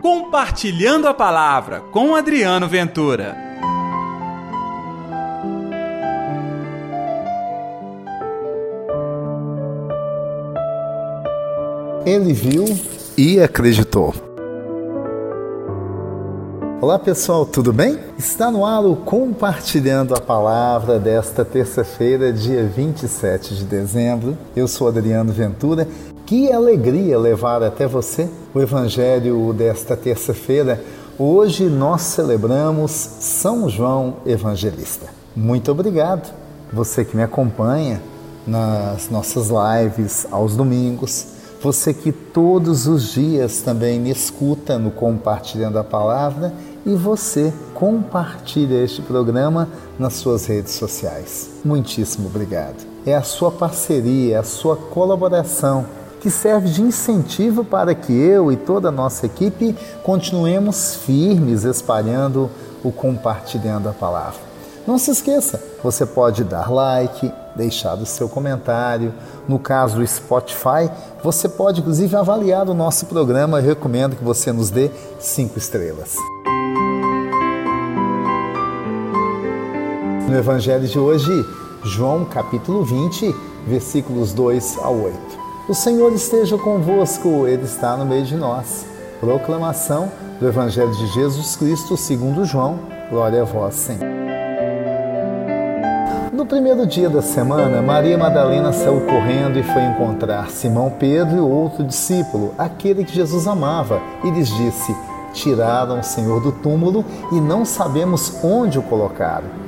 Compartilhando a Palavra com Adriano Ventura. Ele viu e acreditou. Olá pessoal, tudo bem? Está no ar o Compartilhando a Palavra desta terça-feira, dia 27 de dezembro. Eu sou Adriano Ventura. Que alegria levar até você o Evangelho desta terça-feira. Hoje nós celebramos São João Evangelista. Muito obrigado, você que me acompanha nas nossas lives aos domingos você que todos os dias também me escuta no Compartilhando a Palavra e você compartilha este programa nas suas redes sociais. Muitíssimo obrigado. É a sua parceria, a sua colaboração que serve de incentivo para que eu e toda a nossa equipe continuemos firmes espalhando o compartilhando a palavra. Não se esqueça, você pode dar like, deixar o seu comentário. No caso do Spotify, você pode inclusive avaliar o nosso programa. Eu recomendo que você nos dê cinco estrelas. No Evangelho de hoje, João capítulo 20, versículos 2 ao 8. O Senhor esteja convosco, Ele está no meio de nós. Proclamação do Evangelho de Jesus Cristo segundo João. Glória a vós, Senhor. No primeiro dia da semana, Maria Madalena saiu correndo e foi encontrar Simão Pedro e outro discípulo, aquele que Jesus amava, e lhes disse: Tiraram o Senhor do túmulo e não sabemos onde o colocaram.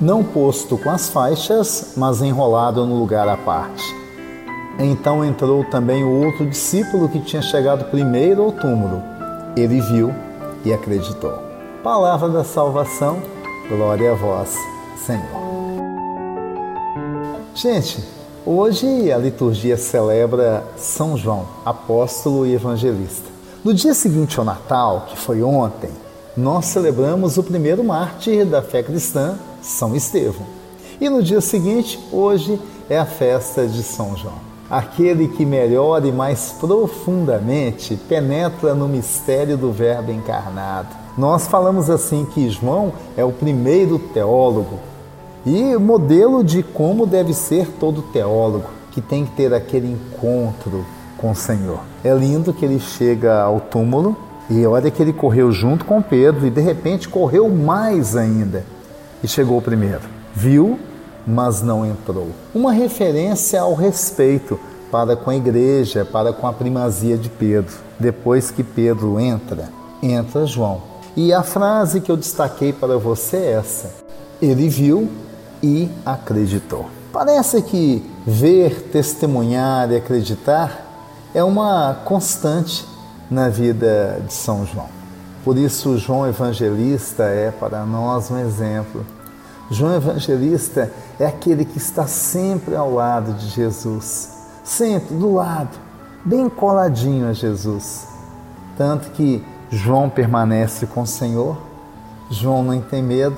não posto com as faixas, mas enrolado no lugar à parte. Então entrou também o outro discípulo que tinha chegado primeiro ao túmulo. Ele viu e acreditou. Palavra da salvação, glória a vós, Senhor. Gente, Hoje a liturgia celebra São João, apóstolo e evangelista. No dia seguinte ao Natal, que foi ontem, nós celebramos o primeiro mártir da fé cristã, São Estevão. E no dia seguinte, hoje, é a festa de São João. Aquele que melhor e mais profundamente penetra no mistério do Verbo encarnado. Nós falamos assim que João é o primeiro teólogo, e modelo de como deve ser todo teólogo, que tem que ter aquele encontro com o Senhor. É lindo que ele chega ao túmulo e olha que ele correu junto com Pedro e de repente correu mais ainda e chegou primeiro. Viu, mas não entrou. Uma referência ao respeito para com a igreja, para com a primazia de Pedro. Depois que Pedro entra, entra João. E a frase que eu destaquei para você é essa: Ele viu, e acreditou. Parece que ver, testemunhar e acreditar é uma constante na vida de São João. Por isso, João Evangelista é para nós um exemplo. João Evangelista é aquele que está sempre ao lado de Jesus, sempre do lado, bem coladinho a Jesus. Tanto que João permanece com o Senhor, João não tem medo,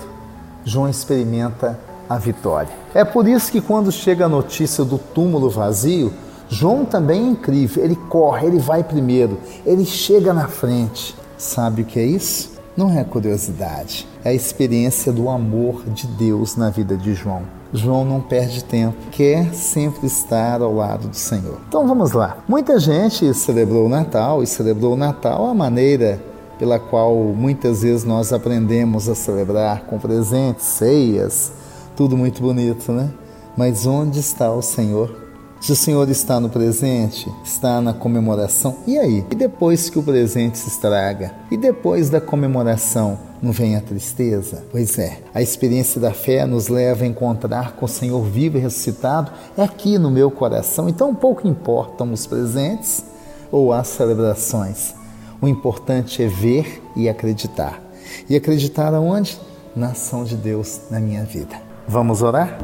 João experimenta a vitória. É por isso que quando chega a notícia do túmulo vazio, João também é incrível. Ele corre, ele vai primeiro, ele chega na frente. Sabe o que é isso? Não é curiosidade, é a experiência do amor de Deus na vida de João. João não perde tempo, quer sempre estar ao lado do Senhor. Então vamos lá. Muita gente celebrou o Natal e celebrou o Natal a maneira pela qual muitas vezes nós aprendemos a celebrar com presentes, ceias, tudo muito bonito, né? Mas onde está o Senhor? Se o Senhor está no presente, está na comemoração, e aí? E depois que o presente se estraga? E depois da comemoração, não vem a tristeza? Pois é, a experiência da fé nos leva a encontrar com o Senhor vivo e ressuscitado, é aqui no meu coração. Então, pouco importam os presentes ou as celebrações. O importante é ver e acreditar. e acreditar aonde? Na ação de Deus na minha vida. Vamos orar?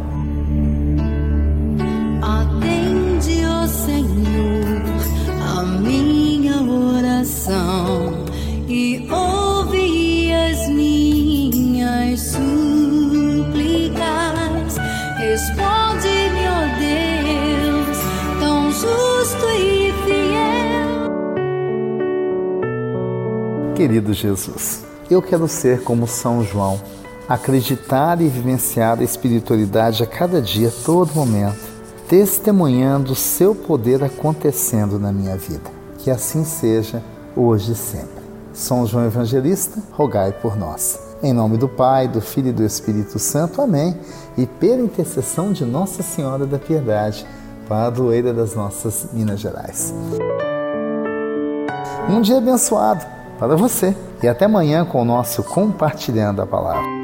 Minha oração e ouve as minhas súplicas. Responde-me, ó Deus, tão justo e fiel. Querido Jesus, eu quero ser como São João, acreditar e vivenciar a espiritualidade a cada dia, todo momento, testemunhando o seu poder acontecendo na minha vida. Que assim seja, hoje e sempre. São João Evangelista, rogai por nós. Em nome do Pai, do Filho e do Espírito Santo. Amém. E pela intercessão de Nossa Senhora da Piedade, padroeira das nossas Minas Gerais. Um dia abençoado para você. E até amanhã com o nosso Compartilhando a Palavra.